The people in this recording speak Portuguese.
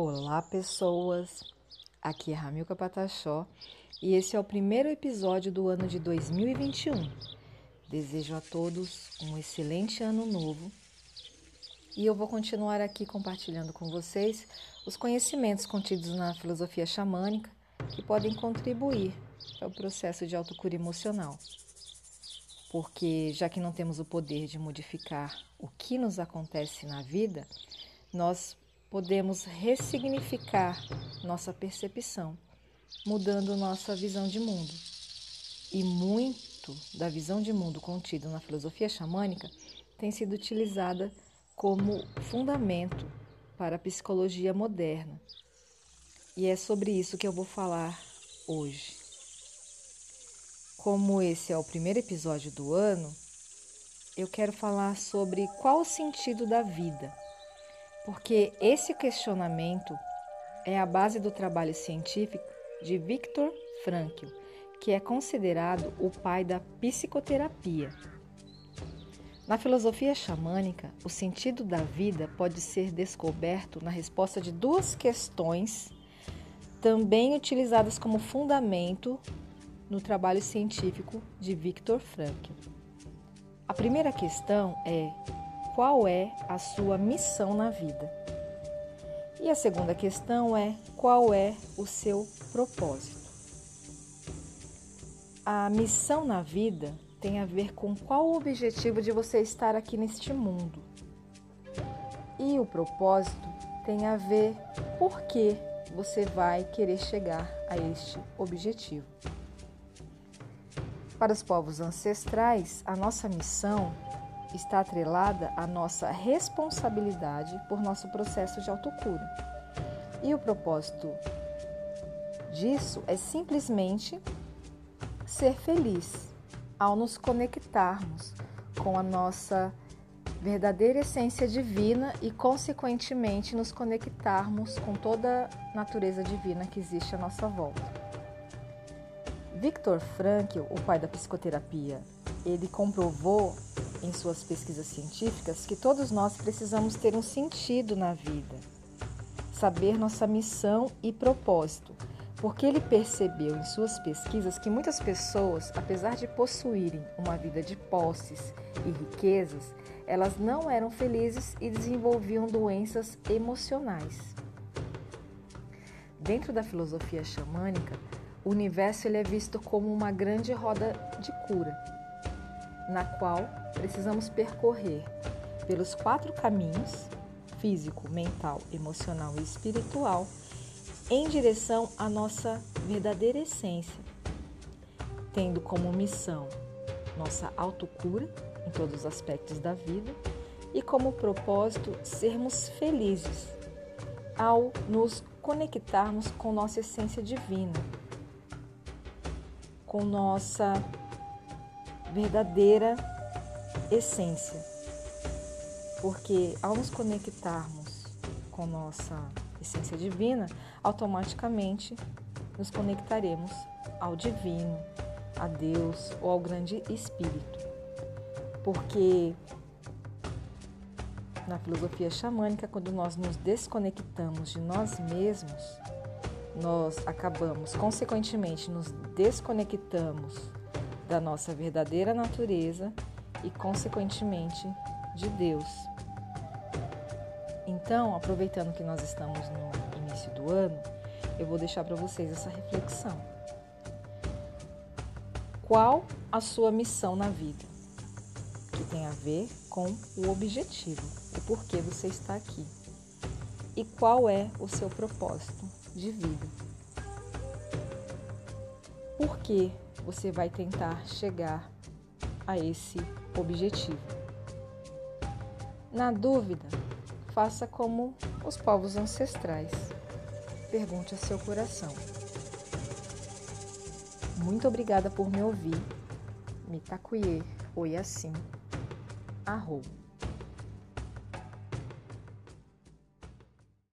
Olá, pessoas! Aqui é Ramilca Pataxó e esse é o primeiro episódio do ano de 2021. Desejo a todos um excelente ano novo e eu vou continuar aqui compartilhando com vocês os conhecimentos contidos na filosofia xamânica que podem contribuir para o processo de autocura emocional. Porque, já que não temos o poder de modificar o que nos acontece na vida, nós podemos ressignificar nossa percepção, mudando nossa visão de mundo. E muito da visão de mundo contida na filosofia xamânica tem sido utilizada como fundamento para a psicologia moderna. E é sobre isso que eu vou falar hoje. Como esse é o primeiro episódio do ano, eu quero falar sobre qual o sentido da vida porque esse questionamento é a base do trabalho científico de Viktor Frankl, que é considerado o pai da psicoterapia. Na filosofia xamânica, o sentido da vida pode ser descoberto na resposta de duas questões, também utilizadas como fundamento no trabalho científico de Viktor Frankl. A primeira questão é qual é a sua missão na vida. E a segunda questão é qual é o seu propósito. A missão na vida tem a ver com qual o objetivo de você estar aqui neste mundo. E o propósito tem a ver por que você vai querer chegar a este objetivo. Para os povos ancestrais, a nossa missão está atrelada à nossa responsabilidade por nosso processo de autocura. E o propósito disso é simplesmente ser feliz ao nos conectarmos com a nossa verdadeira essência divina e, consequentemente, nos conectarmos com toda a natureza divina que existe à nossa volta. Viktor Frankl, o pai da psicoterapia, ele comprovou em suas pesquisas científicas que todos nós precisamos ter um sentido na vida, saber nossa missão e propósito, porque ele percebeu em suas pesquisas que muitas pessoas, apesar de possuírem uma vida de posses e riquezas, elas não eram felizes e desenvolviam doenças emocionais. Dentro da filosofia xamânica, o universo ele é visto como uma grande roda de cura na qual precisamos percorrer pelos quatro caminhos físico, mental, emocional e espiritual em direção à nossa verdadeira essência, tendo como missão nossa autocura em todos os aspectos da vida e como propósito sermos felizes ao nos conectarmos com nossa essência divina, com nossa verdadeira essência. Porque ao nos conectarmos com nossa essência divina, automaticamente nos conectaremos ao divino, a Deus ou ao grande espírito. Porque na filosofia xamânica, quando nós nos desconectamos de nós mesmos, nós acabamos, consequentemente, nos desconectamos da nossa verdadeira natureza e, consequentemente, de Deus. Então, aproveitando que nós estamos no início do ano, eu vou deixar para vocês essa reflexão. Qual a sua missão na vida? Que tem a ver com o objetivo, o porquê você está aqui. E qual é o seu propósito de vida? Por que você vai tentar chegar a esse objetivo. Na dúvida, faça como os povos ancestrais. Pergunte a seu coração. Muito obrigada por me ouvir. Mitakuye Oyasin. Arroba.